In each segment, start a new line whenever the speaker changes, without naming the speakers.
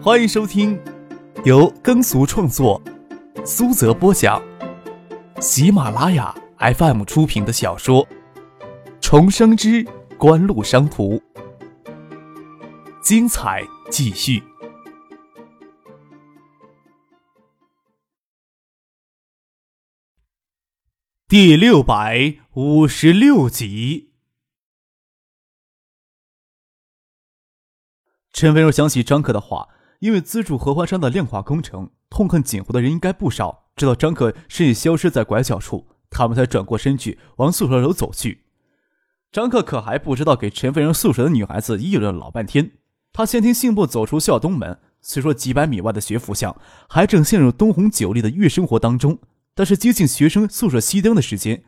欢迎收听由耕俗创作、苏泽播讲、喜马拉雅 FM 出品的小说《重生之官路商途》，精彩继续，第六百五十六集。陈飞若想起张克的话，因为资助合欢山的亮化工程，痛恨锦湖的人应该不少。直到张克身影消失在拐角处，他们才转过身去往宿舍楼走去。张克可还不知道，给陈飞荣宿舍的女孩子议论了老半天。他先听信步走出校东门，虽说几百米外的学府巷还正陷入灯红酒绿的夜生活当中，但是接近学生宿舍熄灯的时间，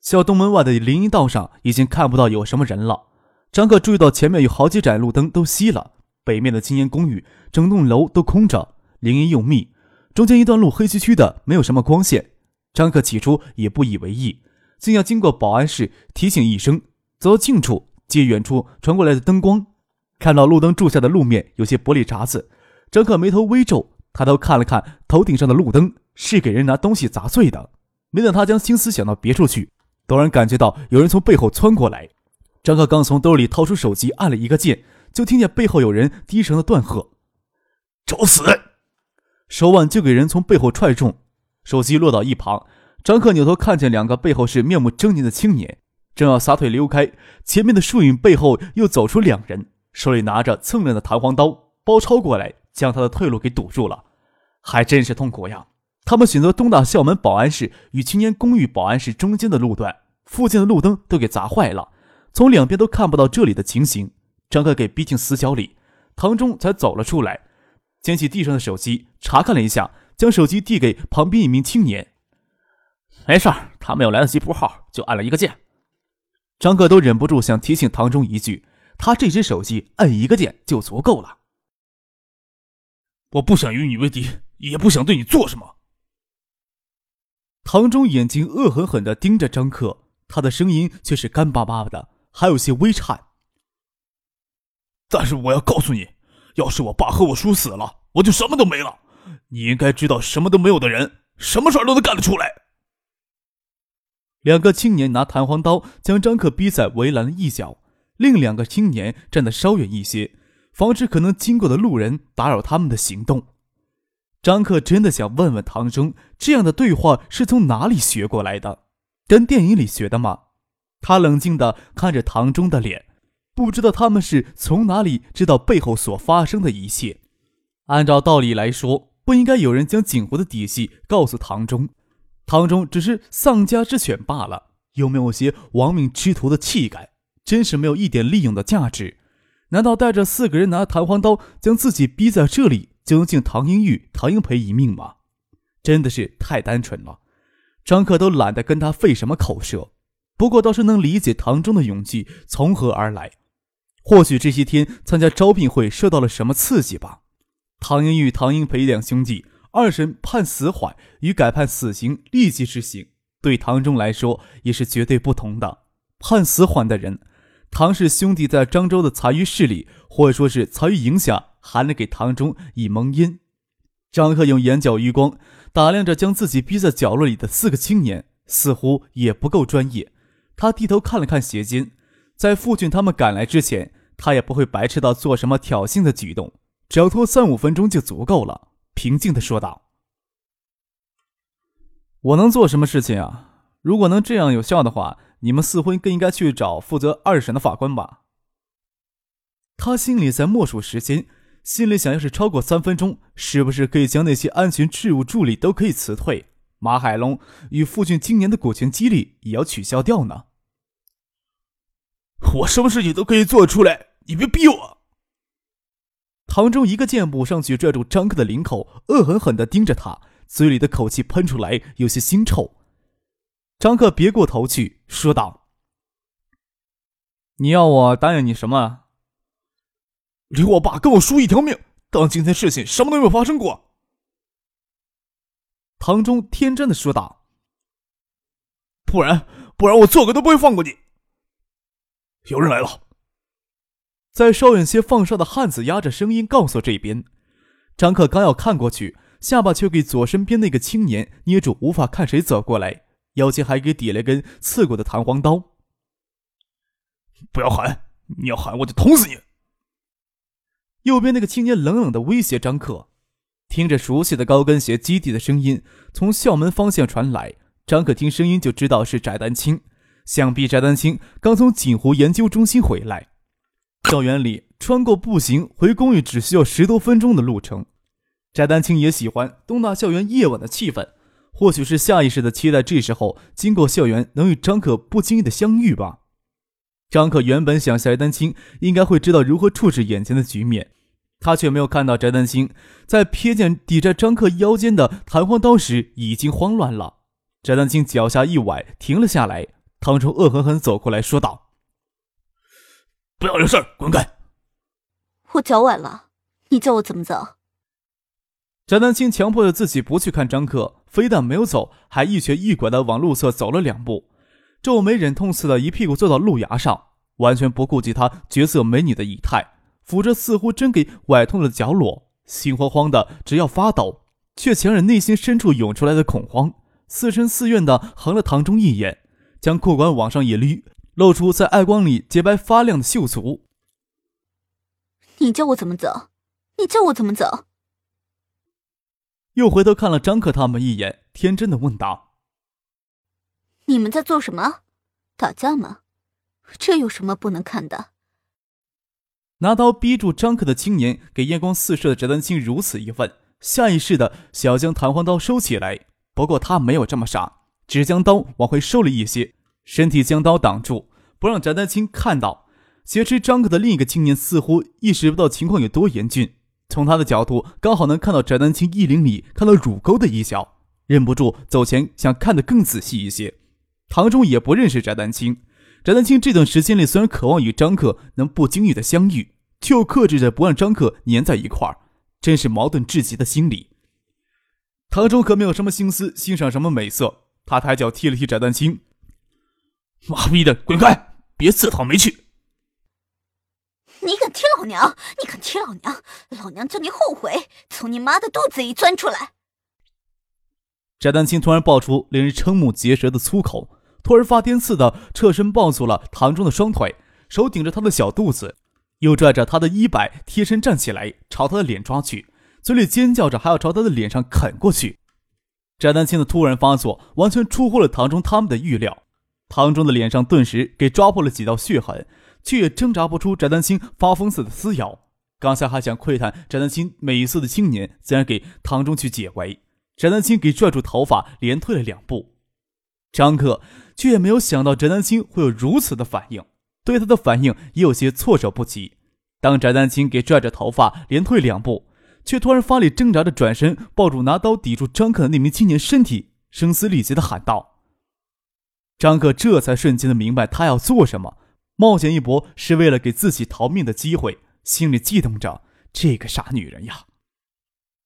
校东门外的林荫道上已经看不到有什么人了。张克注意到前面有好几盏路灯都熄了。北面的青年公寓，整栋楼都空着，林荫又密，中间一段路黑黢黢的，没有什么光线。张克起初也不以为意，竟要经过保安室提醒一声，走到近处，借远处传过来的灯光，看到路灯柱下的路面有些玻璃碴子。张克眉头微皱，抬头看了看头顶上的路灯，是给人拿东西砸碎的。没等他将心思想到别处去，突然感觉到有人从背后窜过来。张克刚从兜里掏出手机，按了一个键。就听见背后有人低声的断喝：“
找死！”
手腕就给人从背后踹中，手机落到一旁。张克扭头看见两个背后是面目狰狞的青年，正要撒腿溜开，前面的树影背后又走出两人，手里拿着锃亮的弹簧刀，包抄过来，将他的退路给堵住了。还真是痛苦呀！他们选择东大校门保安室与青年公寓保安室中间的路段，附近的路灯都给砸坏了，从两边都看不到这里的情形。张克给逼进死角里，唐忠才走了出来，捡起地上的手机查看了一下，将手机递给旁边一名青年。
没事儿，他没有来得及拨号，就按了一个键。
张克都忍不住想提醒唐忠一句：他这只手机按一个键就足够了。
我不想与你为敌，也不想对你做什么。
唐忠眼睛恶狠狠地盯着张克，他的声音却是干巴巴的，还有些微颤。
但是我要告诉你，要是我爸和我叔死了，我就什么都没了。你应该知道，什么都没有的人，什么事儿都能干得出来。
两个青年拿弹簧刀将张克逼在围栏的一角，另两个青年站得稍远一些，防止可能经过的路人打扰他们的行动。张克真的想问问唐中，这样的对话是从哪里学过来的？跟电影里学的吗？他冷静地看着唐中的脸。不知道他们是从哪里知道背后所发生的一切。按照道理来说，不应该有人将景湖的底细告诉唐中。唐中只是丧家之犬罢了，有没有些亡命之徒的气概？真是没有一点利用的价值。难道带着四个人拿弹簧刀将自己逼在这里，就能救唐英玉、唐英培一命吗？真的是太单纯了。张克都懒得跟他费什么口舌。不过倒是能理解唐中的勇气从何而来。或许这些天参加招聘会受到了什么刺激吧。唐英玉、唐英培两兄弟二审判死缓与改判死刑立即执行，对唐中来说也是绝对不同的。判死缓的人，唐氏兄弟在漳州的残余势力或者说是残余影响，还能给唐中以蒙阴。张克用眼角余光打量着将自己逼在角落里的四个青年，似乎也不够专业。他低头看了看鞋尖。在父亲他们赶来之前，他也不会白痴到做什么挑衅的举动，只要拖三五分钟就足够了。平静的说道：“我能做什么事情啊？如果能这样有效的话，你们似乎更应该去找负责二审的法官吧。”他心里在默数时间，心里想，要是超过三分钟，是不是可以将那些安全事务助理都可以辞退？马海龙与傅俊今年的股权激励也要取消掉呢？
我什么事情都可以做出来，你别逼我。
唐中一个箭步上去，拽住张克的领口，恶狠狠地盯着他，嘴里的口气喷出来，有些腥臭。张克别过头去，说道：“你要我答应你什么？
留我爸跟我叔一条命，当今天事情什么都没有发生过。”
唐中天真的说道：“
不然，不然我做鬼都不会放过你。”有人来了，
在稍远些放哨的汉子压着声音告诉这边，张克刚要看过去，下巴却给左身边那个青年捏住，无法看谁走过来，腰间还给抵了根刺骨的弹簧刀。
不要喊！你要喊，我就捅死你！
右边那个青年冷冷的威胁张克。听着熟悉的高跟鞋基地的声音从校门方向传来，张克听声音就知道是翟丹青。想必翟丹青刚从锦湖研究中心回来。校园里穿过步行回公寓只需要十多分钟的路程。翟丹青也喜欢东大校园夜晚的气氛，或许是下意识的期待这时候经过校园能与张可不经意的相遇吧。张可原本想翟丹青应该会知道如何处置眼前的局面，他却没有看到翟丹青在瞥见抵在张克腰间的弹簧刀时已经慌乱了。翟丹青脚下一崴，停了下来。唐冲恶狠狠走过来说道：“
不要惹事滚开！”
我脚崴了，你叫我怎么走？
翟丹青强迫着自己不去看张克，非但没有走，还一瘸一拐的往路侧走了两步。皱眉忍痛似的一屁股坐到路牙上，完全不顾及他绝色美女的仪态，扶着似乎真给崴痛的脚裸，心慌慌的只要发抖，却强忍内心深处涌出来的恐慌，似嗔似怨的横了唐中一眼，将裤管往上一捋，露出在爱光里洁白发亮的秀足。
你叫我怎么走？你叫我怎么走？
又回头看了张克他们一眼，天真的问道。
你们在做什么？打架吗？这有什么不能看的？
拿刀逼住张克的青年给艳光四射的翟丹青如此一问，下意识的想要将弹簧刀收起来。不过他没有这么傻，只将刀往回收了一些，身体将刀挡住，不让翟丹青看到。挟持张克的另一个青年似乎意识不到情况有多严峻，从他的角度刚好能看到翟丹青衣领里看到乳沟的一角，忍不住走前想看得更仔细一些。唐中也不认识翟丹青，翟丹青这段时间里虽然渴望与张克能不经意的相遇，却又克制着不让张克粘在一块儿，真是矛盾至极的心理。唐中可没有什么心思欣赏什么美色，他抬脚踢了踢翟丹青：“
妈逼的，滚开！别自讨没趣！
你敢踢老娘？你敢踢老娘？老娘叫你后悔，从你妈的肚子里钻出来！”
翟丹青突然爆出令人瞠目结舌的粗口。突然发癫似的侧身抱住了唐中的双腿，手顶着他的小肚子，又拽着他的衣摆贴身站起来，朝他的脸抓去，嘴里尖叫着还要朝他的脸上啃过去。翟丹青的突然发作完全出乎了唐中他们的预料，唐中的脸上顿时给抓破了几道血痕，却也挣扎不出翟丹青发疯似的撕咬。刚才还想窥探翟丹青美色的青年，自然给唐中去解围。翟丹青给拽住头发，连退了两步。张克。却也没有想到翟丹青会有如此的反应，对他的反应也有些措手不及。当翟丹青给拽着头发连退两步，却突然发力挣扎着转身抱住拿刀抵住张克的那名青年身体，声嘶力竭的喊道：“张克，这才瞬间的明白他要做什么，冒险一搏是为了给自己逃命的机会，心里悸动着这个傻女人呀。”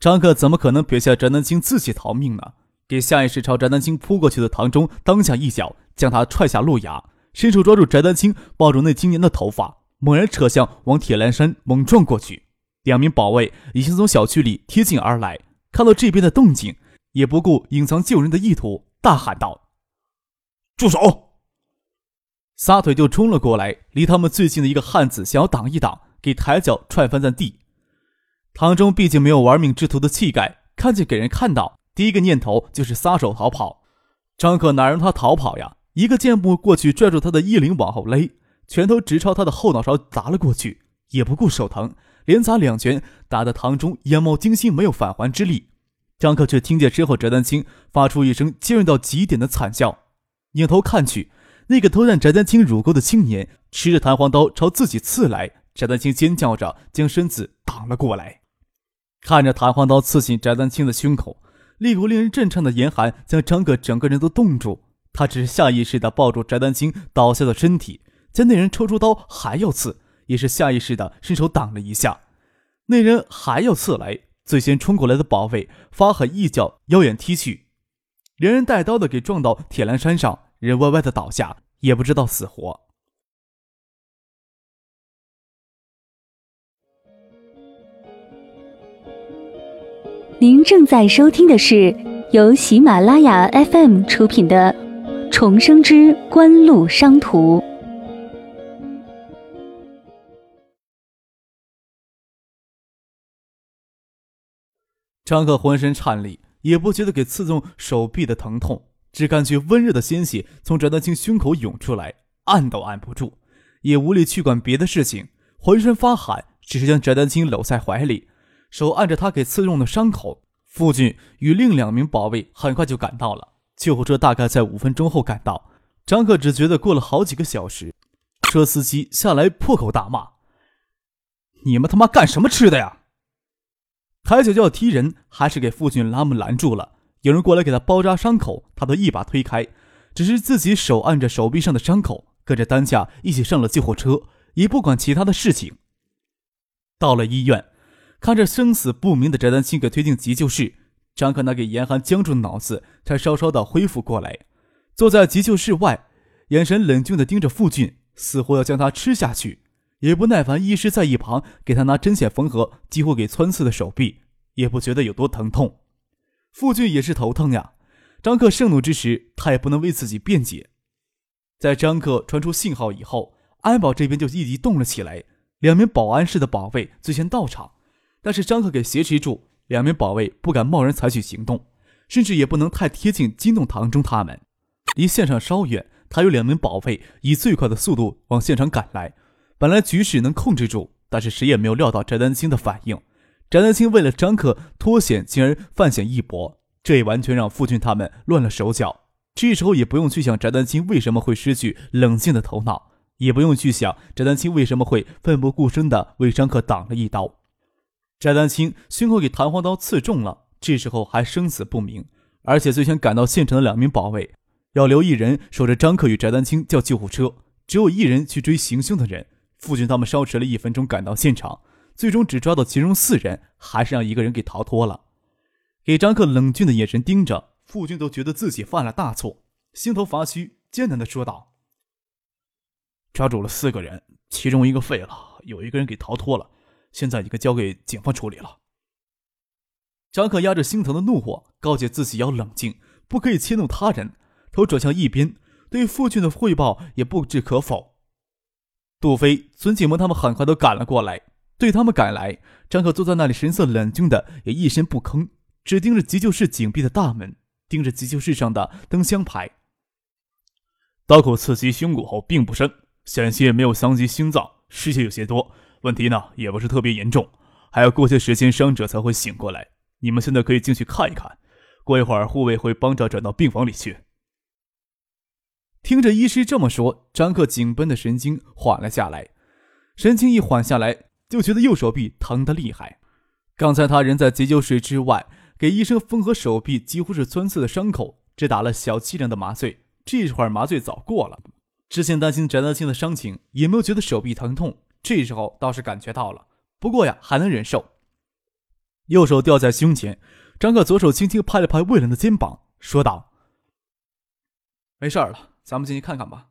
张克怎么可能撇下翟丹青自己逃命呢？给下意识朝翟丹青扑过去的唐中当下一脚将他踹下路牙，伸手抓住翟丹青抱住那青年的头发，猛然扯向往铁栏山猛撞过去。两名保卫已经从小区里贴近而来，看到这边的动静，也不顾隐藏救人的意图，大喊道：“
住手！”
撒腿就冲了过来，离他们最近的一个汉子想要挡一挡，给抬脚踹翻在地。唐中毕竟没有玩命之徒的气概，看见给人看到。第一个念头就是撒手逃跑，张可哪让他逃跑呀？一个箭步过去，拽住他的衣领往后勒，拳头直朝他的后脑勺砸了过去，也不顾手疼，连砸两拳，打得唐中眼冒金星，没有返还之力。张克却听见身后翟丹青发出一声尖锐到极点的惨叫，扭头看去，那个偷占翟丹青乳沟的青年持着弹簧刀朝自己刺来，翟丹青尖叫着将身子挡了过来，看着弹簧刀刺进翟丹青的胸口。一股令人震颤的严寒将张哥整个人都冻住，他只是下意识地抱住翟丹青倒下的身体，见那人抽出刀还要刺，也是下意识地伸手挡了一下。那人还要刺来，最先冲过来的保卫发狠一脚腰眼踢去，连人带刀的给撞到铁栏山上，人歪歪的倒下，也不知道死活。
您正在收听的是由喜马拉雅 FM 出品的《重生之官路商途》。
张克浑身颤栗，也不觉得给刺中手臂的疼痛，只感觉温热的鲜血从翟丹青胸口涌出来，按都按不住，也无力去管别的事情，浑身发寒，只是将翟丹青搂在怀里。手按着他给刺中的伤口，父亲与另两名保卫很快就赶到了。救护车大概在五分钟后赶到。张克只觉得过了好几个小时，车司机下来破口大骂：“
你们他妈干什么吃的呀！”
抬脚就要踢人，还是给父亲拉门拦住了。有人过来给他包扎伤口，他都一把推开，只是自己手按着手臂上的伤口，跟着担架一起上了救护车，也不管其他的事情。到了医院。看着生死不明的翟丹青给推进急救室，张克那给严寒僵住的脑子才稍稍的恢复过来。坐在急救室外，眼神冷峻的盯着傅俊，似乎要将他吃下去。也不耐烦，医师在一旁给他拿针线缝合几乎给穿刺的手臂，也不觉得有多疼痛。傅俊也是头疼呀。张克盛怒之时，他也不能为自己辩解。在张克传出信号以后，安保这边就立即动了起来，两名保安室的保卫最先到场。但是张克给挟持住，两名保卫不敢贸然采取行动，甚至也不能太贴近惊动堂中他们。离现场稍远，他有两名保卫以最快的速度往现场赶来。本来局势能控制住，但是谁也没有料到翟丹青的反应。翟丹青为了张克脱险，竟然犯险一搏，这也完全让傅俊他们乱了手脚。这时候也不用去想翟丹青为什么会失去冷静的头脑，也不用去想翟丹青为什么会奋不顾身地为张克挡了一刀。翟丹青胸口给弹簧刀刺中了，这时候还生死不明。而且最先赶到现场的两名保卫，要留一人守着张克与翟丹青叫救护车，只有一人去追行凶的人。傅俊他们稍迟了一分钟赶到现场，最终只抓到其中四人，还是让一个人给逃脱了。给张克冷峻的眼神盯着，父亲都觉得自己犯了大错，心头发虚，艰难的说道：“
抓住了四个人，其中一个废了，有一个人给逃脱了。”现在已经交给警方处理了。
张克压着心头的怒火，告诫自己要冷静，不可以迁怒他人。头转向一边，对父亲的汇报也不置可否。杜飞、孙景萌他们很快都赶了过来。对他们赶来，张克坐在那里，神色冷峻的，也一声不吭，只盯着急救室紧闭的大门，盯着急救室上的灯箱牌。
刀口刺击胸骨后并不深，险些没有伤及心脏，失血有些多。问题呢也不是特别严重，还要过些时间伤者才会醒过来。你们现在可以进去看一看，过一会儿护卫会帮着转到病房里去。
听着医师这么说，张克紧绷的神经缓了下来，神经一缓下来，就觉得右手臂疼得厉害。刚才他人在急救室之外，给医生缝合手臂几乎是穿刺的伤口，只打了小剂量的麻醉，这会儿麻醉早过了。之前担心翟德清的伤情，也没有觉得手臂疼痛。这时候倒是感觉到了，不过呀，还能忍受。右手吊在胸前，张克左手轻轻拍了拍魏兰的肩膀，说道：“没事了，咱们进去看看吧。”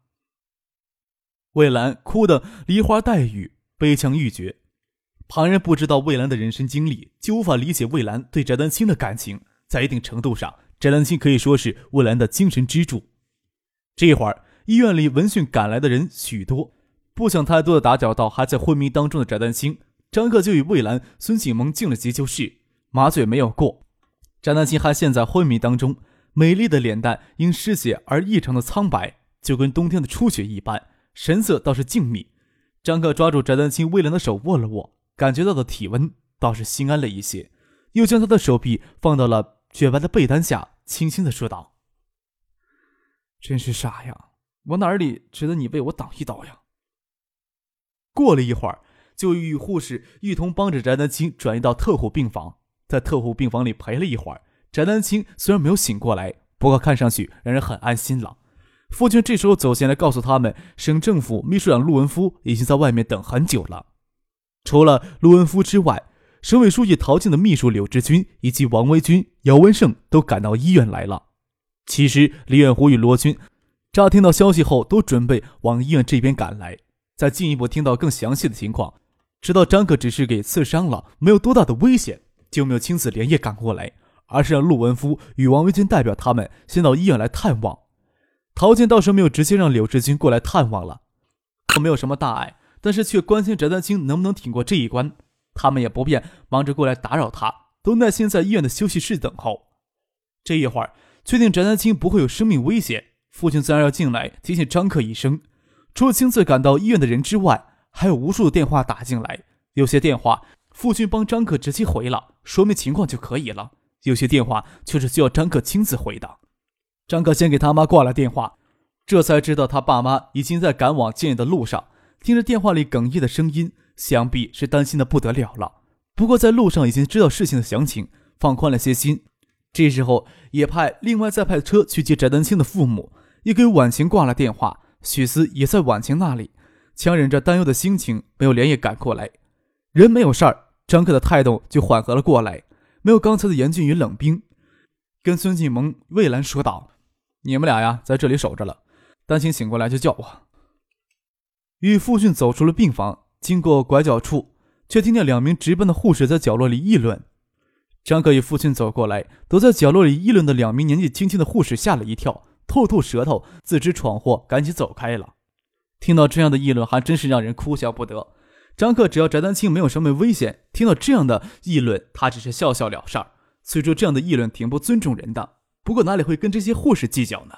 魏兰哭得梨花带雨，悲腔欲绝。旁人不知道魏兰的人生经历，就无法理解魏兰对翟丹青的感情。在一定程度上，翟丹青可以说是魏兰的精神支柱。这一会儿，医院里闻讯赶来的人许多。不想太多的打搅到还在昏迷当中的翟丹青，张克就与魏兰、孙景萌进了急救室。麻醉没有过，翟丹青还陷在昏迷当中，美丽的脸蛋因失血而异常的苍白，就跟冬天的初雪一般，神色倒是静谧。张克抓住翟丹青微凉的手握了握，感觉到的体温倒是心安了一些，又将他的手臂放到了雪白的被单下，轻轻的说道：“真是傻呀，我哪里值得你为我挡一刀呀？”过了一会儿，就与护士一同帮着翟丹青转移到特护病房，在特护病房里陪了一会儿。翟丹青虽然没有醒过来，不过看上去让人很安心了。父亲这时候走进来，告诉他们，省政府秘书长陆文夫已经在外面等很久了。除了陆文夫之外，省委书记陶静的秘书柳志军以及王维军、姚文胜都赶到医院来了。其实李远湖与罗军乍听到消息后，都准备往医院这边赶来。再进一步听到更详细的情况，知道张克只是给刺伤了，没有多大的危险，就没有亲自连夜赶过来，而是让陆文夫与王维军代表他们先到医院来探望。陶静倒是没有直接让柳志军过来探望了，可没有什么大碍，但是却关心翟丹青能不能挺过这一关。他们也不便忙着过来打扰他，都耐心在医院的休息室等候。这一会儿，确定翟丹青不会有生命危险，父亲自然要进来提醒张克一声。除了亲自赶到医院的人之外，还有无数的电话打进来。有些电话，父亲帮张克直接回了，说明情况就可以了；有些电话却是需要张克亲自回的。张克先给他妈挂了电话，这才知道他爸妈已经在赶往建业的路上。听着电话里哽咽的声音，想必是担心的不得了了。不过在路上已经知道事情的详情，放宽了些心。这时候也派另外再派车去接翟丹青的父母，也给婉晴挂了电话。许思也在婉晴那里，强忍着担忧的心情，没有连夜赶过来。人没有事儿，张克的态度就缓和了过来，没有刚才的严峻与冷冰，跟孙继萌、魏兰说道：“你们俩呀，在这里守着了，丹青醒过来就叫我。”与父亲走出了病房，经过拐角处，却听见两名值班的护士在角落里议论。张克与父亲走过来，躲在角落里议论的两名年纪轻轻的护士吓了一跳。吐吐舌头，自知闯祸，赶紧走开了。听到这样的议论，还真是让人哭笑不得。张克只要翟丹青没有什么危险，听到这样的议论，他只是笑笑了事儿。虽说这样的议论挺不尊重人的，不过哪里会跟这些护士计较呢？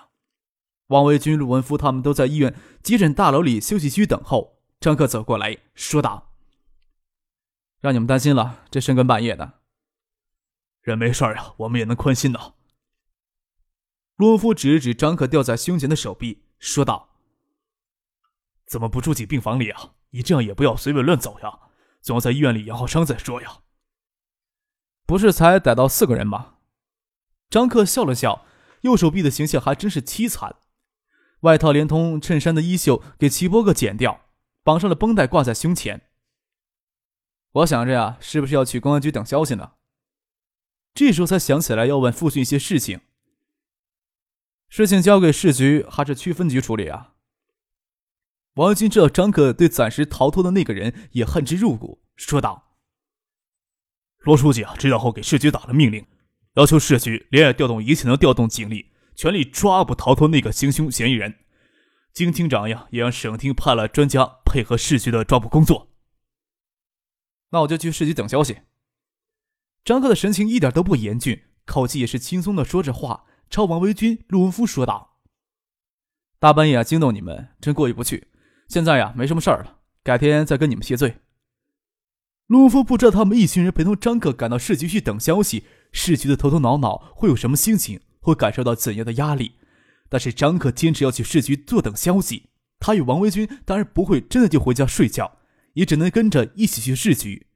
王维军、陆文夫他们都在医院急诊大楼里休息区等候。张克走过来说道：“让你们担心了，这深更半夜的。
人没事啊，我们也能宽心的。”
陆文夫指了指张克吊在胸前的手臂，说道：“
怎么不住进病房里啊？你这样也不要随便乱走呀，总要在医院里养好伤再说呀。”
不是才逮到四个人吗？张克笑了笑，右手臂的形象还真是凄惨。外套连同衬衫的衣袖给齐波哥剪掉，绑上了绷带挂在胸前。我想着呀，是不是要去公安局等消息呢？这时候才想起来要问父亲一些事情。事情交给市局还是区分局处理啊？王军知道张克对暂时逃脱的那个人也恨之入骨，说道：“
罗书记啊，知道后给市局打了命令，要求市局连夜调动一切能调动警力，全力抓捕逃脱那个行凶嫌疑人。金厅长呀，也让省厅派了专家配合市局的抓捕工作。
那我就去市局等消息。”张克的神情一点都不严峻，口气也是轻松的说着话。朝王维军、陆文夫说道：“大半夜惊动你们，真过意不去。现在呀，没什么事儿了，改天再跟你们谢罪。”陆文夫不知道他们一群人陪同张克赶到市局去等消息，市局的头头脑脑会有什么心情，会感受到怎样的压力。但是张克坚持要去市局坐等消息，他与王维军当然不会真的就回家睡觉，也只能跟着一起去市局。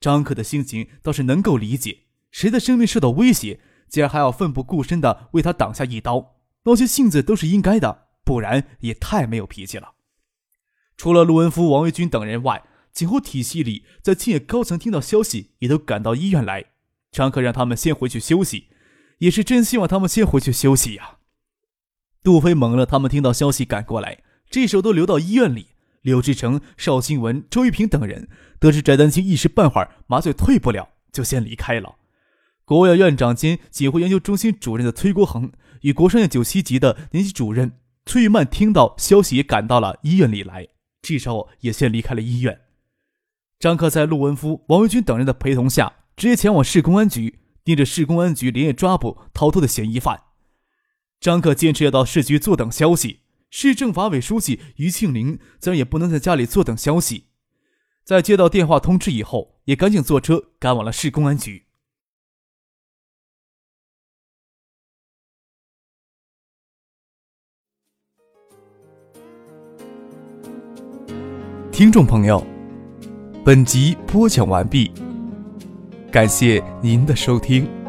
张克的心情倒是能够理解，谁的生命受到威胁？竟然还要奋不顾身的为他挡下一刀，闹些性子都是应该的，不然也太没有脾气了。除了陆文夫、王维军等人外，警后体系里在建业高层听到消息，也都赶到医院来。张克让他们先回去休息，也是真希望他们先回去休息呀。杜飞、蒙了他们听到消息赶过来，这时候都留到医院里。柳志成、邵新文、周玉平等人得知翟丹青一时半会儿麻醉退不了，就先离开了。国务院院长兼警卫研究中心主任的崔国恒与国商院九七级的年级主任崔玉曼听到消息也赶到了医院里来，这时候也先离开了医院。张克在陆文夫、王维军等人的陪同下，直接前往市公安局，盯着市公安局连夜抓捕逃脱的嫌疑犯。张克坚持要到市局坐等消息，市政法委书记于庆林自然也不能在家里坐等消息，在接到电话通知以后，也赶紧坐车赶往了市公安局。听众朋友，本集播讲完毕，感谢您的收听。